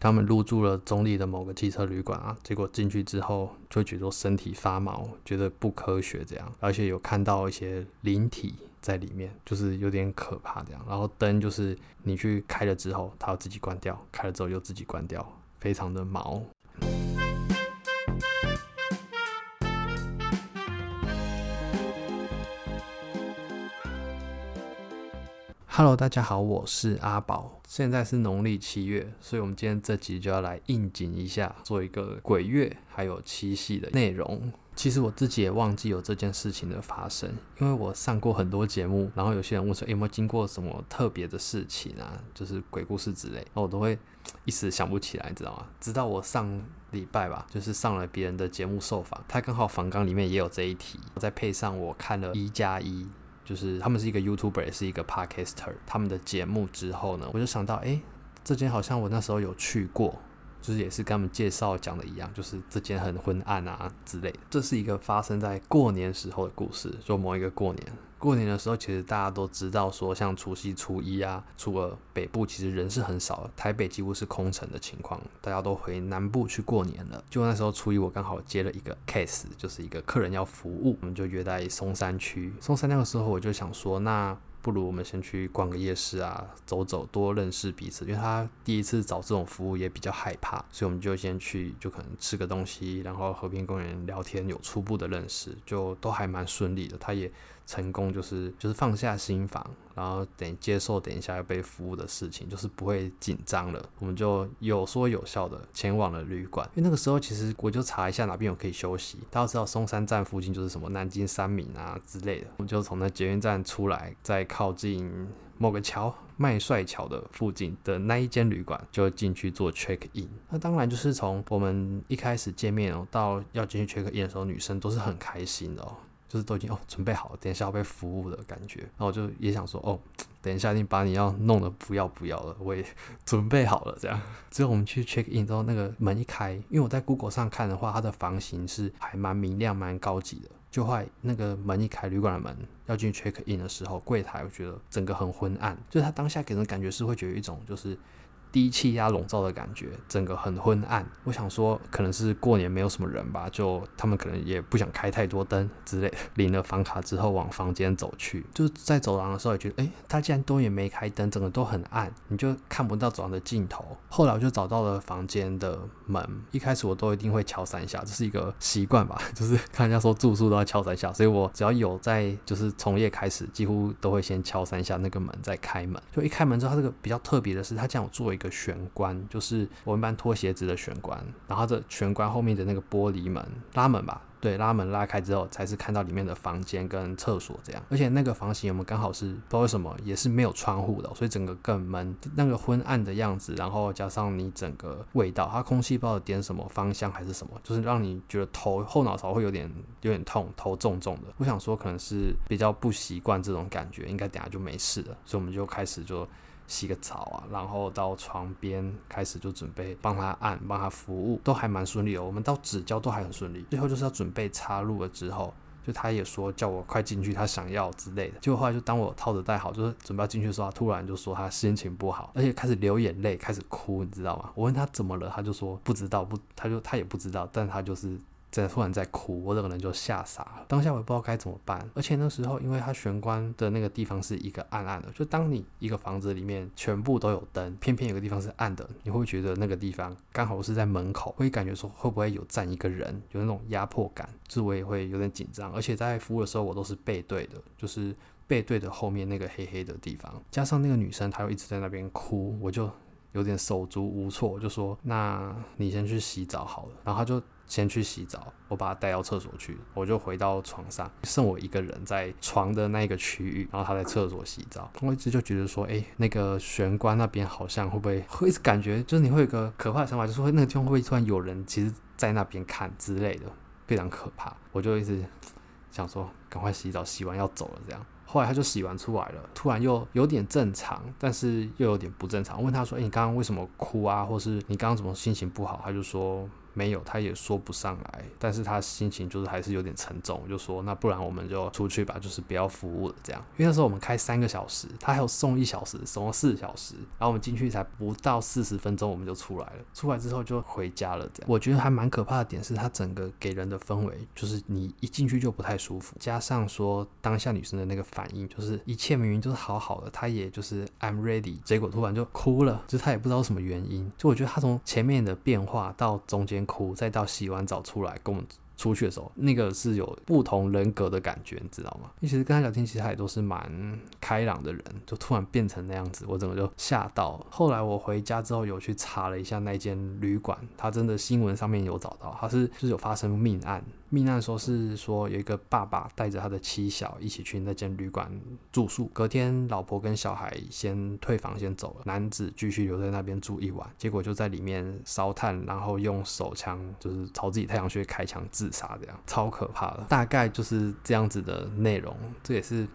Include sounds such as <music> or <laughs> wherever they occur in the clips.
他们入住了中立的某个汽车旅馆啊，结果进去之后就觉得身体发毛，觉得不科学这样，而且有看到一些灵体在里面，就是有点可怕这样。然后灯就是你去开了之后，它要自己关掉，开了之后又自己关掉，非常的毛。Hello，大家好，我是阿宝。现在是农历七月，所以我们今天这集就要来应景一下，做一个鬼月还有七夕的内容。其实我自己也忘记有这件事情的发生，因为我上过很多节目，然后有些人问说，有没有经过什么特别的事情啊，就是鬼故事之类，然后我都会一时想不起来，你知道吗？直到我上礼拜吧，就是上了别人的节目受访，他刚好访纲里面也有这一题，再配上我看了一加一。就是他们是一个 YouTuber，也是一个 Podcaster，他们的节目之后呢，我就想到，哎、这间好像我那时候有去过，就是也是跟他们介绍讲的一样，就是这间很昏暗啊之类的。这是一个发生在过年时候的故事，就某一个过年。过年的时候，其实大家都知道，说像除夕、初一啊，除了北部，其实人是很少，台北几乎是空城的情况，大家都回南部去过年了。就那时候初一，我刚好接了一个 <laughs> case，就是一个客人要服务，我们就约在松山区。松山那个时候，我就想说，那不如我们先去逛个夜市啊，走走，多认识彼此。因为他第一次找这种服务也比较害怕，所以我们就先去，就可能吃个东西，然后和平公园聊天，有初步的认识，就都还蛮顺利的。他也。成功就是就是放下心防，然后等接受等一下要被服务的事情，就是不会紧张了。我们就有说有笑的前往了旅馆，因为那个时候其实我就查一下哪边有可以休息。大家知道松山站附近就是什么南京三民啊之类的，我们就从那捷运站出来，在靠近某个桥麦帅桥的附近的那一间旅馆就进去做 check in。那当然就是从我们一开始见面哦，到要进去 check in 的时候，女生都是很开心的哦。就是都已经哦准备好了，等一下要被服务的感觉，然后我就也想说哦，<tsk> 等一下你把你要弄的不要不要了，我也准备好了这样。<laughs> 之后我们去 check in 之后，那个门一开，因为我在 Google 上看的话，它的房型是还蛮明亮、蛮高级的。就后来那个门一开，旅馆的门要进去 check in 的时候，柜台我觉得整个很昏暗，就是他当下给人感觉是会觉得一种就是。低气压笼罩的感觉，整个很昏暗。我想说，可能是过年没有什么人吧，就他们可能也不想开太多灯之类的。领了房卡之后，往房间走去，就在走廊的时候也觉得，哎、他竟然都也没开灯，整个都很暗，你就看不到走廊的尽头。后来我就找到了房间的门，一开始我都一定会敲三下，这是一个习惯吧，就是看人家说住宿都要敲三下，所以我只要有在就是从业开始，几乎都会先敲三下那个门再开门。就一开门之后，它这个比较特别的是，它这样有做一一个玄关，就是我们一般脱鞋子的玄关，然后这玄关后面的那个玻璃门拉门吧，对，拉门拉开之后才是看到里面的房间跟厕所这样，而且那个房型我们刚好是不知道为什么也是没有窗户的，所以整个更闷，那个昏暗的样子，然后加上你整个味道，它空气不知道点什么芳香还是什么，就是让你觉得头后脑勺会有点有点痛，头重重的。我想说可能是比较不习惯这种感觉，应该等下就没事了，所以我们就开始就。洗个澡啊，然后到床边开始就准备帮他按，帮他服务，都还蛮顺利的。我们到指交都还很顺利，最后就是要准备插入了之后，就他也说叫我快进去，他想要之类的。结果后来就当我套着戴好，就是准备要进去的时候，他突然就说他心情不好，而且开始流眼泪，开始哭，你知道吗？我问他怎么了，他就说不知道，不，他就他也不知道，但他就是。在突然在哭，我这个人就吓傻了。当下我也不知道该怎么办，而且那时候因为它玄关的那个地方是一个暗暗的，就当你一个房子里面全部都有灯，偏偏有个地方是暗的，你会觉得那个地方刚好是在门口，会感觉说会不会有站一个人，有那种压迫感，就我也会有点紧张。而且在服务的时候，我都是背对的，就是背对着后面那个黑黑的地方，加上那个女生她又一直在那边哭，我就有点手足无措，我就说：“那你先去洗澡好了。”然后她就。先去洗澡，我把他带到厕所去，我就回到床上，剩我一个人在床的那个区域，然后他在厕所洗澡。我一直就觉得说，哎、那个玄关那边好像会不会会一直感觉，就是你会有个可怕的想法，就是会那个地方会不会突然有人，其实在那边看之类的，非常可怕。我就一直想说，赶快洗澡，洗完要走了这样。后来他就洗完出来了，突然又有点正常，但是又有点不正常。问他说，哎、欸，你刚刚为什么哭啊？或是你刚刚怎么心情不好？他就说。没有，他也说不上来，但是他心情就是还是有点沉重，就说那不然我们就出去吧，就是不要服务了这样。因为那时候我们开三个小时，他还有送一小时，送了四小时，然后我们进去才不到四十分钟，我们就出来了。出来之后就回家了这样。我觉得还蛮可怕的点是，他整个给人的氛围就是你一进去就不太舒服，加上说当下女生的那个反应，就是一切明明就是好好的，他也就是 I'm ready，结果突然就哭了，就他也不知道什么原因。就我觉得他从前面的变化到中间哭，再到洗完澡出来跟我们出去的时候，那个是有不同人格的感觉，你知道吗？因为其实跟他聊天，其实他也都是蛮开朗的人，就突然变成那样子，我整个就吓到。后来我回家之后有去查了一下那间旅馆，他真的新闻上面有找到，他是就是有发生命案。命案说是说有一个爸爸带着他的妻小一起去那间旅馆住宿，隔天老婆跟小孩先退房先走了，男子继续留在那边住一晚，结果就在里面烧炭，然后用手枪就是朝自己太阳穴开枪自杀，这样超可怕的，大概就是这样子的内容，这也是。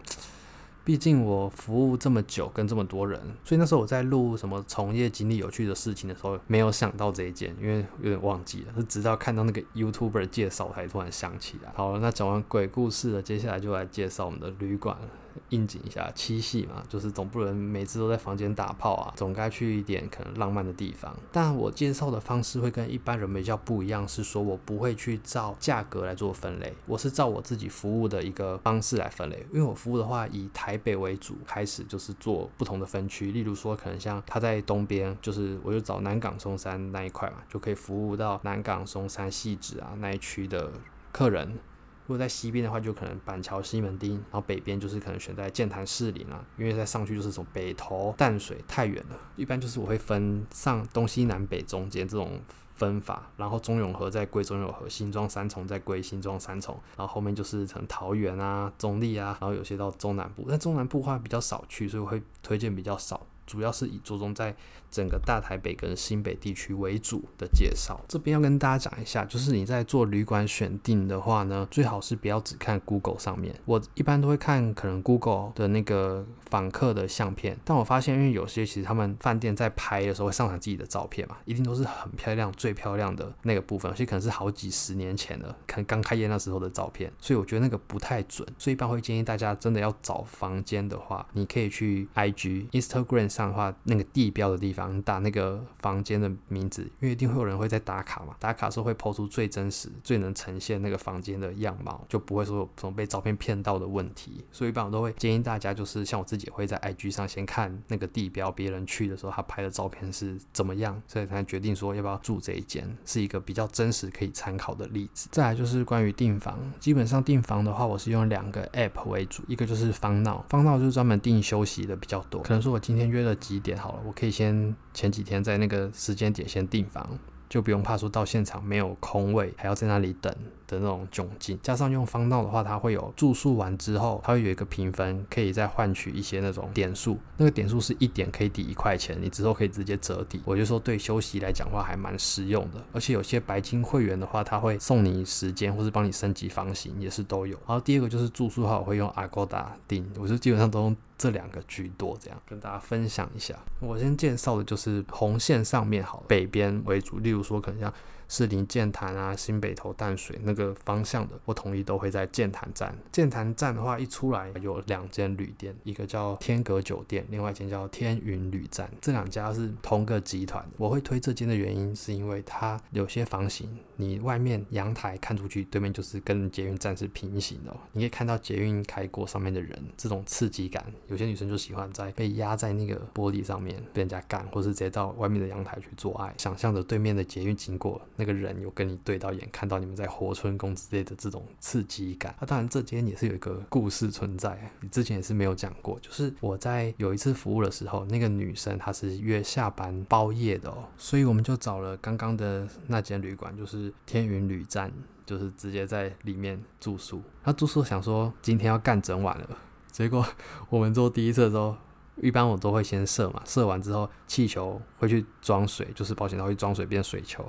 毕竟我服务这么久，跟这么多人，所以那时候我在录什么从业经历有趣的事情的时候，没有想到这一件，因为有点忘记了，是直到看到那个 YouTuber 介绍才突然想起来。好了，那讲完鬼故事了，接下来就来介绍我们的旅馆了。应景一下七夕嘛，就是总不能每次都在房间打炮啊，总该去一点可能浪漫的地方。但我介绍的方式会跟一般人比较不一样，是说我不会去照价格来做分类，我是照我自己服务的一个方式来分类。因为我服务的话，以台北为主，开始就是做不同的分区。例如说，可能像他在东边，就是我就找南港松山那一块嘛，就可以服务到南港松山汐止啊那一区的客人。如果在西边的话，就可能板桥西门町，然后北边就是可能选在剑潭士林啊，因为再上去就是从北投淡水太远了。一般就是我会分上东西南北中间这种分法，然后中永和在归中永和，新庄三重在归新庄三重，然后后面就是从桃园啊、中坜啊，然后有些到中南部，但中南部的话比较少去，所以我会推荐比较少。主要是以着重在整个大台北跟新北地区为主的介绍。这边要跟大家讲一下，就是你在做旅馆选定的话呢，最好是不要只看 Google 上面。我一般都会看可能 Google 的那个访客的相片，但我发现，因为有些其实他们饭店在拍的时候会上传自己的照片嘛，一定都是很漂亮、最漂亮的那个部分，有些可能是好几十年前的，可能刚开业那时候的照片，所以我觉得那个不太准。所以一般会建议大家真的要找房间的话，你可以去 IG、Instagram。上的话，那个地标的地方，你打那个房间的名字，因为一定会有人会在打卡嘛。打卡时候会抛出最真实、最能呈现那个房间的样貌，就不会说有什么被照片骗到的问题。所以一般我都会建议大家，就是像我自己会在 IG 上先看那个地标，别人去的时候他拍的照片是怎么样，所以才决定说要不要住这一间，是一个比较真实可以参考的例子。再来就是关于订房，基本上订房的话，我是用两个 App 为主，一个就是方闹，方闹就是专门订休息的比较多，可能说我今天约。了几点好了，我可以先前几天在那个时间点先订房，就不用怕说到现场没有空位，还要在那里等。的那种窘境，加上用 FunNow 的话，它会有住宿完之后，它会有一个评分，可以再换取一些那种点数。那个点数是一点可以抵一块钱，你之后可以直接折抵。我就说对休息来讲话还蛮实用的，而且有些白金会员的话，他会送你时间，或是帮你升级房型，也是都有。然后第二个就是住宿的话，我会用 Agoda 订，我就基本上都用这两个居多，这样跟大家分享一下。我先介绍的就是红线上面好，北边为主，例如说可能像。士林剑潭啊，新北投淡水那个方向的，我统一都会在剑潭站。剑潭站的话，一出来有两间旅店，一个叫天阁酒店，另外一间叫天云旅站。这两家是同个集团。我会推这间的原因，是因为它有些房型，你外面阳台看出去，对面就是跟捷运站是平行的，你可以看到捷运开过上面的人，这种刺激感，有些女生就喜欢在被压在那个玻璃上面被人家干，或是直接到外面的阳台去做爱，想象着对面的捷运经过。那个人有跟你对到眼，看到你们在活春宫之类的这种刺激感。那、当然，这间也是有一个故事存在，你之前也是没有讲过。就是我在有一次服务的时候，那个女生她是约下班包夜的哦，所以我们就找了刚刚的那间旅馆，就是天云旅站，就是直接在里面住宿。她住宿想说今天要干整晚了，结果我们做第一次的时候。一般我都会先射嘛，射完之后气球会去装水，就是保险套会装水变水球。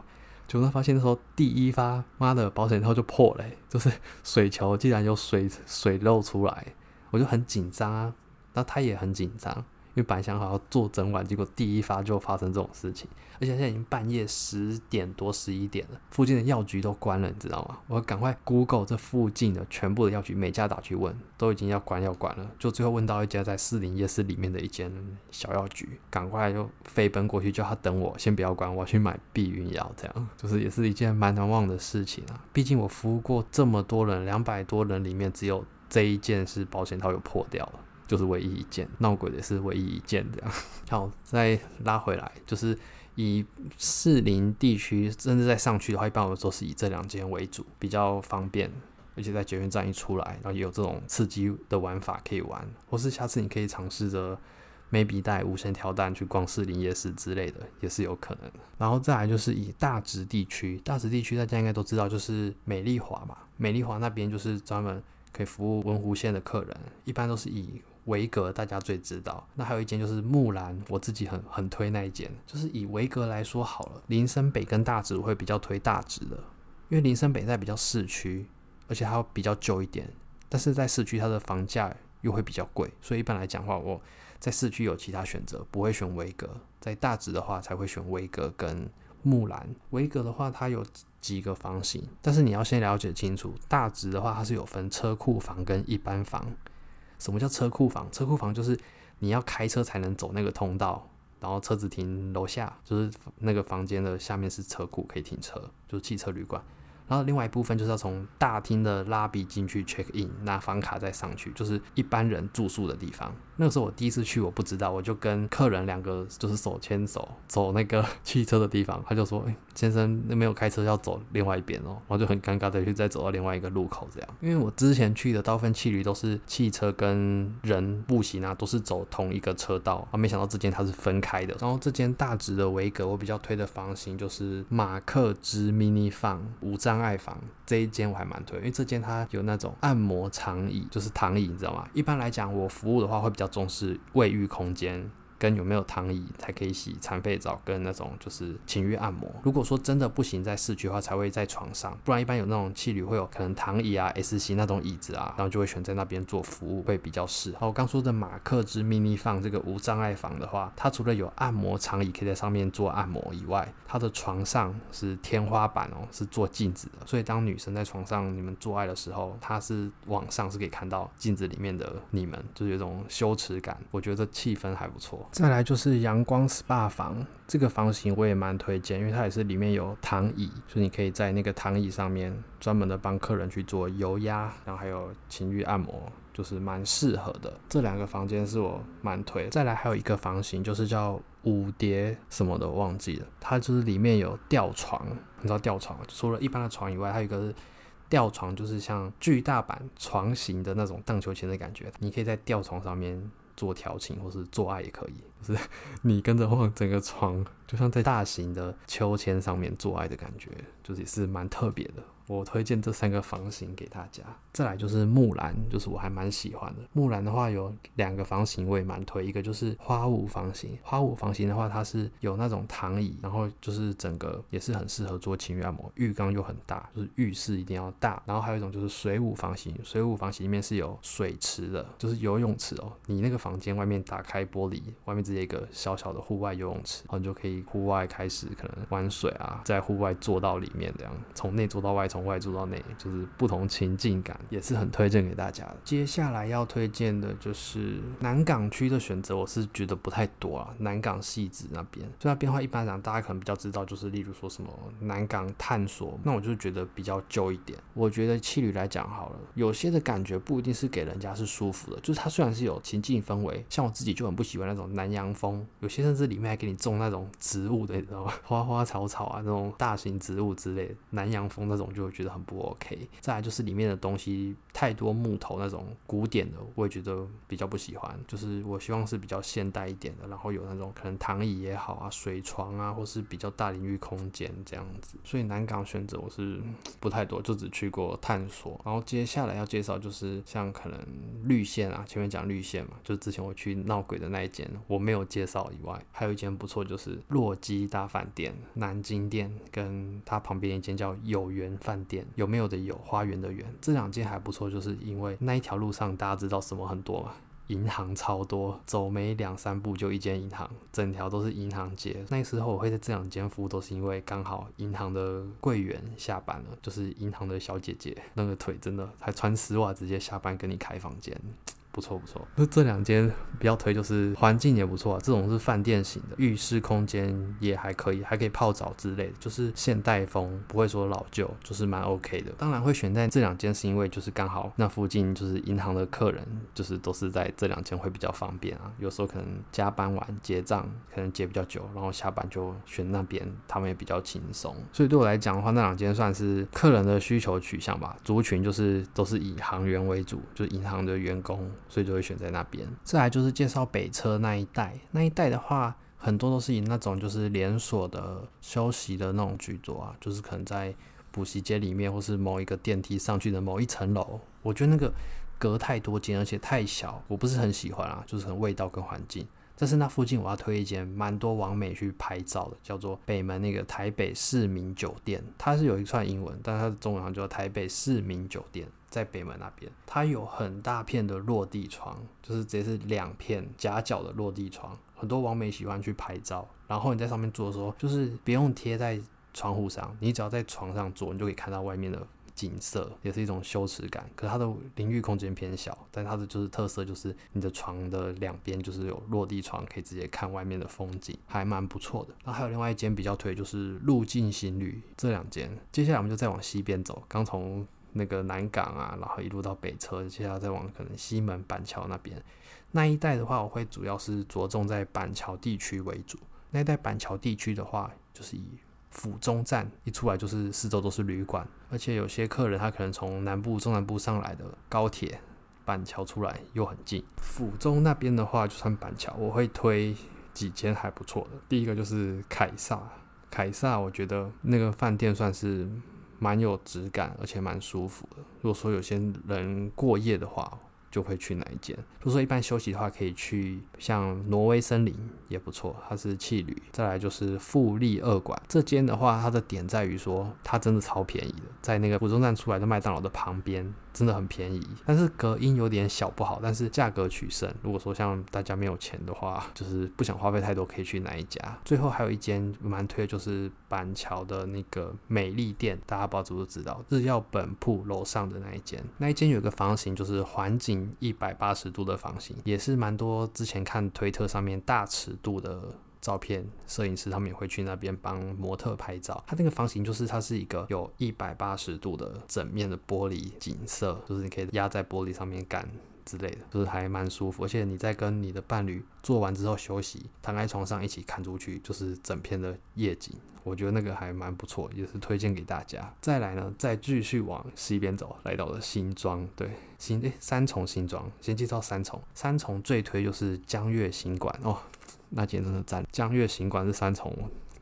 就果发现的时候第一发，妈的保险套就破了，就是水球竟然有水水漏出来，我就很紧张啊。那他也很紧张，因为本来想好要做整晚，结果第一发就发生这种事情，而且现在已经半夜十点多十一点了，附近的药局都关了，你知道吗？我赶快 Google 这附近的全部的药局，每家打去问，都已经要关要关了，就最后问到一家在士林夜市里面的一间小药局，赶快就飞奔过去叫他等我，先不要关，我要去买避孕药，这样就是也是一件蛮难忘的事情啊。毕竟我服务过这么多人，两百多人里面只有这一件是保险套有破掉了。就是唯一一件闹鬼的是唯一一件这样，<laughs> 好，再拉回来，就是以士林地区，甚至在上去的话，一般我都是以这两间为主，比较方便，而且在捷运站一出来，然后也有这种刺激的玩法可以玩，或是下次你可以尝试着 maybe 带无线跳蛋去逛士林夜市之类的，也是有可能。然后再来就是以大直地区，大直地区大家应该都知道，就是美丽华嘛，美丽华那边就是专门可以服务文湖线的客人，一般都是以维格大家最知道，那还有一间就是木兰，我自己很很推那一间。就是以维格来说好了，林森北跟大直我会比较推大直的，因为林森北在比较市区，而且它比较旧一点，但是在市区它的房价又会比较贵，所以一般来讲话，我在市区有其他选择，不会选维格，在大直的话才会选维格跟木兰。维格的话它有几个房型，但是你要先了解清楚，大直的话它是有分车库房跟一般房。什么叫车库房？车库房就是你要开车才能走那个通道，然后车子停楼下，就是那个房间的下面是车库，可以停车，就是汽车旅馆。然后另外一部分就是要从大厅的 lobby 进去 check in，拿房卡再上去，就是一般人住宿的地方。那个时候我第一次去，我不知道，我就跟客人两个就是手牵手走那个 <laughs> 汽车的地方，他就说：“哎，先生，那没有开车要走另外一边哦。”然后就很尴尬的去再走到另外一个路口这样。因为我之前去的大部分汽旅都是汽车跟人步行啊，都是走同一个车道，啊，没想到这间它是分开的。然后这间大直的维格，我比较推的房型就是马克之 mini 房无障碍房这一间我还蛮推，因为这间它有那种按摩长椅，就是躺椅，你知道吗？一般来讲，我服务的话会比较。重视卫浴空间。跟有没有躺椅才可以洗残废澡，跟那种就是情欲按摩。如果说真的不行，在市区的话，才会在床上，不然一般有那种气旅会有可能躺椅啊、S 型那种椅子啊，然后就会选在那边做服务，会比较适合。好，我刚说的马克之 mini 房这个无障碍房的话，它除了有按摩长椅可以在上面做按摩以外，它的床上是天花板哦，是做镜子的，所以当女生在床上你们做爱的时候，它是往上是可以看到镜子里面的你们，就是有种羞耻感。我觉得气氛还不错。再来就是阳光 SPA 房，这个房型我也蛮推荐，因为它也是里面有躺椅，所以你可以在那个躺椅上面专门的帮客人去做油压，然后还有情欲按摩，就是蛮适合的。这两个房间是我蛮推。再来还有一个房型，就是叫五叠什么的，忘记了，它就是里面有吊床，你知道吊床，除了一般的床以外，还有一个是吊床，就是像巨大版床型的那种荡秋千的感觉，你可以在吊床上面。做调情或是做爱也可以，就是 <laughs> 你跟着晃整个床，就像在大型的秋千上面做爱的感觉，就是也是蛮特别的。我推荐这三个房型给大家。再来就是木兰，就是我还蛮喜欢的。木兰的话有两个房型我也蛮推，一个就是花舞房型。花舞房型的话，它是有那种躺椅，然后就是整个也是很适合做情侣按摩，浴缸又很大，就是浴室一定要大。然后还有一种就是水舞房型，水舞房型里面是有水池的，就是游泳池哦。你那个房间外面打开玻璃，外面直接一个小小的户外游泳池，然后你就可以户外开始可能玩水啊，在户外坐到里面这样，从内坐到外。从外做到内，就是不同情境感，也是很推荐给大家的。接下来要推荐的就是南港区的选择，我是觉得不太多啊。南港汐止那边，所以它变化一般讲，大家可能比较知道，就是例如说什么南港探索，那我就觉得比较旧一点。我觉得气旅来讲好了，有些的感觉不一定是给人家是舒服的，就是它虽然是有情境氛围，像我自己就很不喜欢那种南洋风，有些甚至里面还给你种那种植物的，你知道吗？花花草草啊，那种大型植物之类的，南洋风那种就。我觉得很不 OK。再来就是里面的东西太多木头那种古典的，我也觉得比较不喜欢。就是我希望是比较现代一点的，然后有那种可能躺椅也好啊、水床啊，或是比较大淋浴空间这样子。所以南港选择我是不太多，就只去过探索。然后接下来要介绍就是像可能绿线啊，前面讲绿线嘛，就是之前我去闹鬼的那一间我没有介绍以外，还有一间不错，就是洛基大饭店、南京店，跟它旁边一间叫有缘饭。饭店有没有的有花园的园，这两间还不错，就是因为那一条路上大家知道什么很多嘛，银行超多，走没两三步就一间银行，整条都是银行街。那时候我会在这两间服务，都是因为刚好银行的柜员下班了，就是银行的小姐姐，那个腿真的还穿丝袜，直接下班跟你开房间。不错不错，那这两间比较推，就是环境也不错啊，这种是饭店型的，浴室空间也还可以，还可以泡澡之类的，就是现代风，不会说老旧，就是蛮 OK 的。当然会选在这两间，是因为就是刚好那附近就是银行的客人，就是都是在这两间会比较方便啊。有时候可能加班完结账，可能结比较久，然后下班就选那边，他们也比较轻松。所以对我来讲的话，那两间算是客人的需求取向吧，族群就是都是以行员为主，就是银行的员工。所以就会选在那边。再来就是介绍北车那一带，那一带的话，很多都是以那种就是连锁的休息的那种居多啊，就是可能在补习街里面，或是某一个电梯上去的某一层楼。我觉得那个隔太多间，而且太小，我不是很喜欢啊，就是很味道跟环境。但是那附近我要推一间蛮多网美去拍照的，叫做北门那个台北市民酒店，它是有一串英文，但它的中文好像叫台北市民酒店。在北门那边，它有很大片的落地窗，就是直接是两片夹角的落地窗。很多网美喜欢去拍照，然后你在上面坐的时候，就是不用贴在窗户上，你只要在床上坐，你就可以看到外面的景色，也是一种羞耻感。可是它的淋浴空间偏小，但它的就是特色就是你的床的两边就是有落地窗，可以直接看外面的风景，还蛮不错的。然后还有另外一间比较推就是路境行旅这两间，接下来我们就再往西边走，刚从。那个南港啊，然后一路到北车，接下来再往可能西门板桥那边那一带的话，我会主要是着重在板桥地区为主。那一带板桥地区的话，就是以府中站一出来就是四周都是旅馆，而且有些客人他可能从南部、中南部上来的高铁板桥出来又很近。府中那边的话，就算板桥，我会推几间还不错的。第一个就是凯撒，凯撒我觉得那个饭店算是。蛮有质感，而且蛮舒服的。如果说有些人过夜的话，就会去哪一间？如果说一般休息的话，可以去像挪威森林也不错，它是汽旅。再来就是富丽二馆，这间的话，它的点在于说，它真的超便宜的，在那个府中站出来的麦当劳的旁边。真的很便宜，但是隔音有点小不好，但是价格取胜。如果说像大家没有钱的话，就是不想花费太多，可以去哪一家？最后还有一间蛮推的，就是板桥的那个美丽店，大家不知道知不知道？日耀本铺楼上的那一间，那一间有一个房型，就是环景一百八十度的房型，也是蛮多之前看推特上面大尺度的。照片摄影师他们也会去那边帮模特拍照。它那个房型就是它是一个有一百八十度的整面的玻璃景色，就是你可以压在玻璃上面干之类的，就是还蛮舒服。而且你在跟你的伴侣做完之后休息，躺在床上一起看出去，就是整片的夜景。我觉得那个还蛮不错，也是推荐给大家。再来呢，再继续往西边走，来到了新庄，对，新诶三重新庄，先介绍三重。三重最推就是江月行馆哦。那间真的赞，江月行馆是三重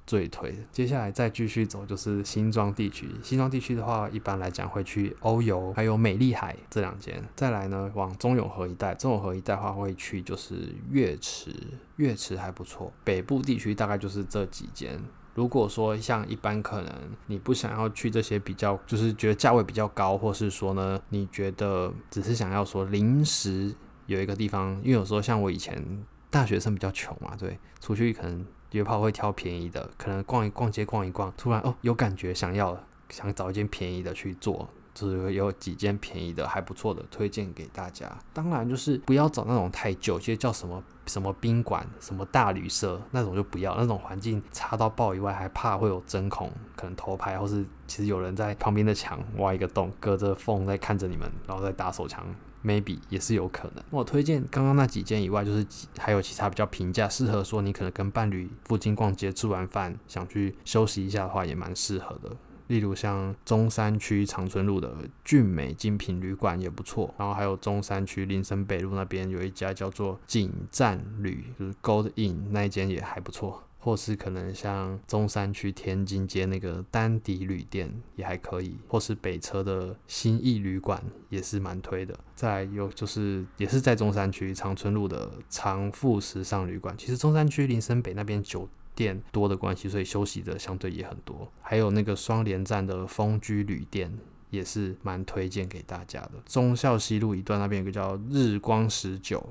最推的。接下来再继续走就是新庄地区，新庄地区的话，一般来讲会去欧游，还有美丽海这两间。再来呢，往中永和一带，中永和一带的话会去就是月池，月池还不错。北部地区大概就是这几间。如果说像一般可能你不想要去这些比较，就是觉得价位比较高，或是说呢，你觉得只是想要说临时有一个地方，因为有时候像我以前。大学生比较穷嘛，对，出去可能约炮会挑便宜的，可能逛一逛街逛一逛，突然哦有感觉想要，想找一件便宜的去做，就是有几件便宜的还不错的推荐给大家。当然就是不要找那种太旧，其实叫什么什么宾馆、什么大旅社那种就不要，那种环境差到爆以外，还怕会有针孔，可能偷拍，或是其实有人在旁边的墙挖一个洞，隔着缝在看着你们，然后再打手枪。Maybe 也是有可能。我推荐刚刚那几间以外，就是还有其他比较平价，适合说你可能跟伴侣附近逛街，吃完饭想去休息一下的话，也蛮适合的。例如像中山区长春路的俊美精品旅馆也不错，然后还有中山区林森北路那边有一家叫做景赞旅，就是 Gold Inn 那一间也还不错。或是可能像中山区天津街那个丹迪旅店也还可以，或是北车的新义旅馆也是蛮推的。再有就是也是在中山区长春路的长富时尚旅馆，其实中山区林森北那边酒店多的关系，所以休息的相对也很多。还有那个双连站的丰居旅店也是蛮推荐给大家的。忠孝西路一段那边有个叫日光十九。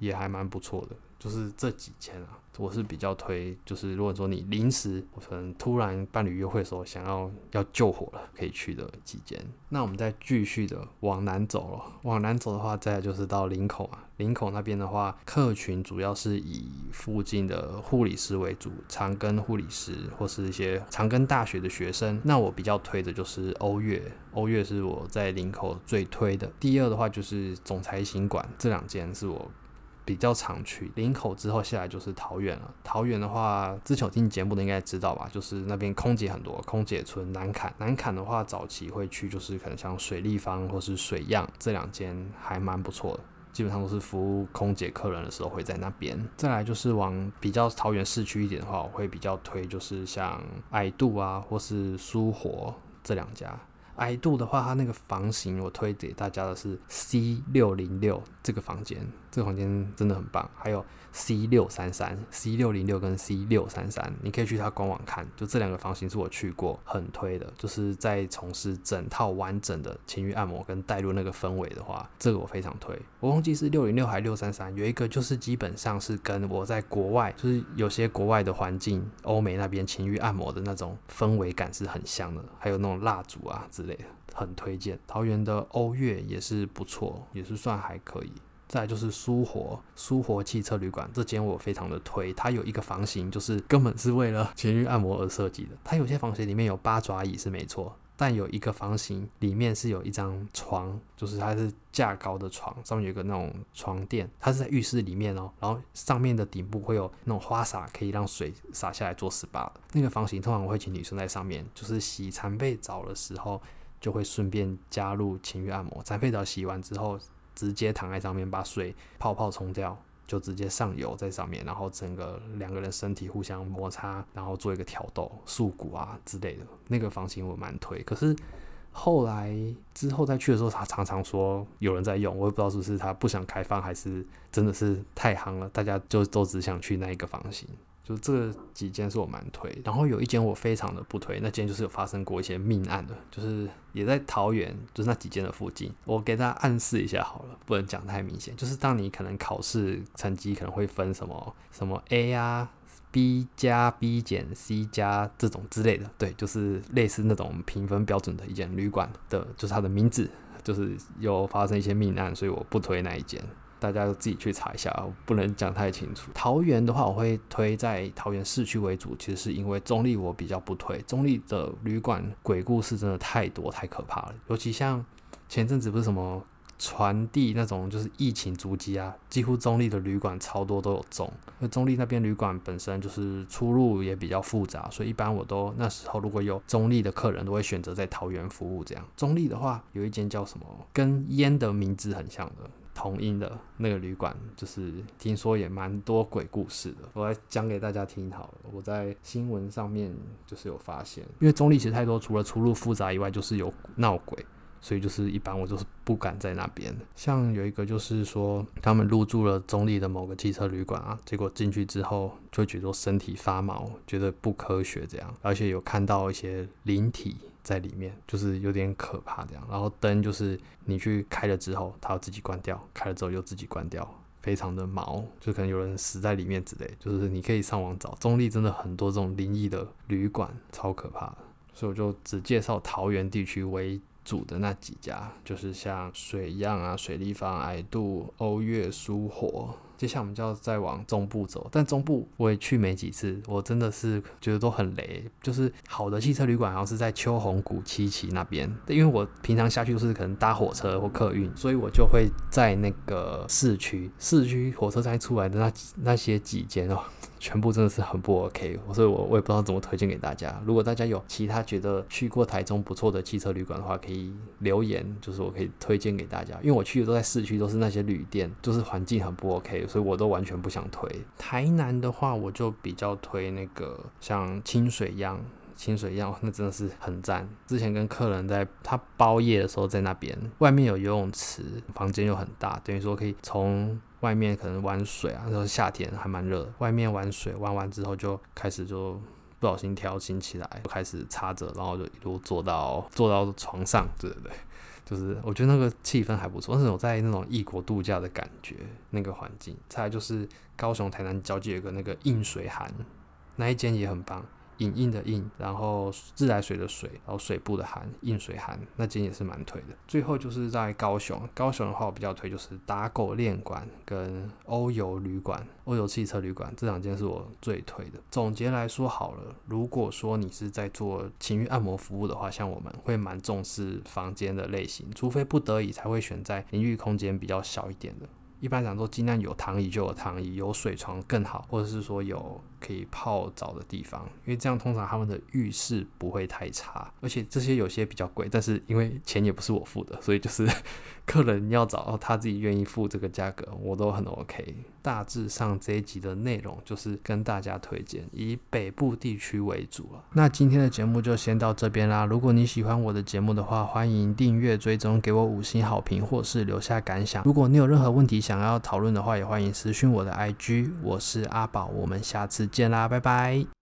也还蛮不错的。就是这几间啊，我是比较推，就是如果说你临时，可能突然伴侣约会的时候想要要救火了，可以去的几间。那我们再继续的往南走了，往南走的话，再就是到林口啊。林口那边的话，客群主要是以附近的护理师为主，长庚护理师或是一些长庚大学的学生。那我比较推的就是欧悦，欧悦是我在林口最推的。第二的话就是总裁行馆，这两间是我。比较常去林口之后下来就是桃园了。桃园的话，之前有听节目的应该知道吧，就是那边空姐很多，空姐村南崁。南崁的话，早期会去就是可能像水立方或是水漾这两间还蛮不错的，基本上都是服务空姐客人的时候会在那边。再来就是往比较桃园市区一点的话，我会比较推就是像爱度啊或是苏活这两家。I do 的话，它那个房型我推给大家的是 C 六零六这个房间，这个房间真的很棒。还有 C 六三三、C 六零六跟 C 六三三，你可以去它官网看，就这两个房型是我去过很推的，就是在从事整套完整的情欲按摩跟带入那个氛围的话，这个我非常推。我忘记是六零六还是六三三，有一个就是基本上是跟我在国外，就是有些国外的环境，欧美那边情欲按摩的那种氛围感是很像的，还有那种蜡烛啊之类的，很推荐。桃园的欧悦也是不错，也是算还可以。再就是苏活，苏活汽车旅馆这间我非常的推，它有一个房型就是根本是为了情欲按摩而设计的。它有些房型里面有八爪椅是没错，但有一个房型里面是有一张床，就是它是架高的床，上面有个那种床垫，它是在浴室里面哦，然后上面的顶部会有那种花洒，可以让水洒下来做 SPA。那个房型通常我会请女生在上面，就是洗残废澡的时候就会顺便加入情欲按摩。残废澡洗完之后。直接躺在上面，把水泡泡冲掉，就直接上油在上面，然后整个两个人身体互相摩擦，然后做一个挑逗、束骨啊之类的。那个房型我蛮推，可是后来之后再去的时候，他常常说有人在用，我也不知道是不是他不想开放，还是真的是太夯了，大家就都只想去那一个房型。就这几间是我蛮推，然后有一间我非常的不推，那间就是有发生过一些命案的，就是也在桃园，就是那几间的附近。我给大家暗示一下好了，不能讲太明显。就是当你可能考试成绩可能会分什么什么 A 啊、B 加、B 减、C 加这种之类的，对，就是类似那种评分标准的一间旅馆的，就是它的名字，就是有发生一些命案，所以我不推那一间。大家都自己去查一下，我不能讲太清楚。桃园的话，我会推在桃园市区为主，其实是因为中立我比较不推。中立的旅馆鬼故事真的太多，太可怕了。尤其像前阵子不是什么传递那种就是疫情足迹啊，几乎中立的旅馆超多都有中。那中立那边旅馆本身就是出入也比较复杂，所以一般我都那时候如果有中立的客人，都会选择在桃园服务。这样中立的话，有一间叫什么，跟烟的名字很像的。同音的那个旅馆，就是听说也蛮多鬼故事的，我来讲给大家听好了。我在新闻上面就是有发现，因为中立其实太多，除了出入复杂以外，就是有闹鬼。所以就是一般我就是不敢在那边。像有一个就是说，他们入住了中立的某个汽车旅馆啊，结果进去之后就觉得身体发毛，觉得不科学这样，而且有看到一些灵体在里面，就是有点可怕这样。然后灯就是你去开了之后，它要自己关掉，开了之后又自己关掉，非常的毛，就可能有人死在里面之类。就是你可以上网找，中坜真的很多这种灵异的旅馆，超可怕的。所以我就只介绍桃园地区为主的那几家就是像水漾啊、水立方、矮度、欧悦、苏活。接下来我们就要再往中部走，但中部我也去没几次，我真的是觉得都很雷。就是好的汽车旅馆好像是在秋红谷七期那边，因为我平常下去都是可能搭火车或客运，所以我就会在那个市区，市区火车站出来的那那些几间哦。全部真的是很不 OK，所以我我也不知道怎么推荐给大家。如果大家有其他觉得去过台中不错的汽车旅馆的话，可以留言，就是我可以推荐给大家。因为我去的都在市区，都是那些旅店，就是环境很不 OK，所以我都完全不想推。台南的话，我就比较推那个像清水一样，清水一样那真的是很赞。之前跟客人在他包夜的时候，在那边外面有游泳池，房间又很大，等于说可以从。外面可能玩水啊，那时候夏天还蛮热。外面玩水，玩完之后就开始就不小心调情起来，就开始插着，然后就一路坐到坐到床上，对对对，就是我觉得那个气氛还不错，那种在那种异国度假的感觉，那个环境。再来就是高雄台南交界有个那个映水涵，那一间也很棒。隐印的印，然后自来水的水，然后水部的寒，映水寒，那间也是蛮推的。最后就是在高雄，高雄的话我比较推就是打狗练馆跟欧游旅馆、欧游汽车旅馆这两间是我最推的。总结来说好了，如果说你是在做情欲按摩服务的话，像我们会蛮重视房间的类型，除非不得已才会选在淋浴空间比较小一点的。一般讲说，尽量有躺椅就有躺椅，有水床更好，或者是说有可以泡澡的地方，因为这样通常他们的浴室不会太差，而且这些有些比较贵，但是因为钱也不是我付的，所以就是客人要找到他自己愿意付这个价格，我都很 OK。大致上这一集的内容就是跟大家推荐以北部地区为主了。那今天的节目就先到这边啦。如果你喜欢我的节目的话，欢迎订阅、追踪，给我五星好评，或是留下感想。如果你有任何问题，想要讨论的话，也欢迎私讯我的 IG，我是阿宝，我们下次见啦，拜拜。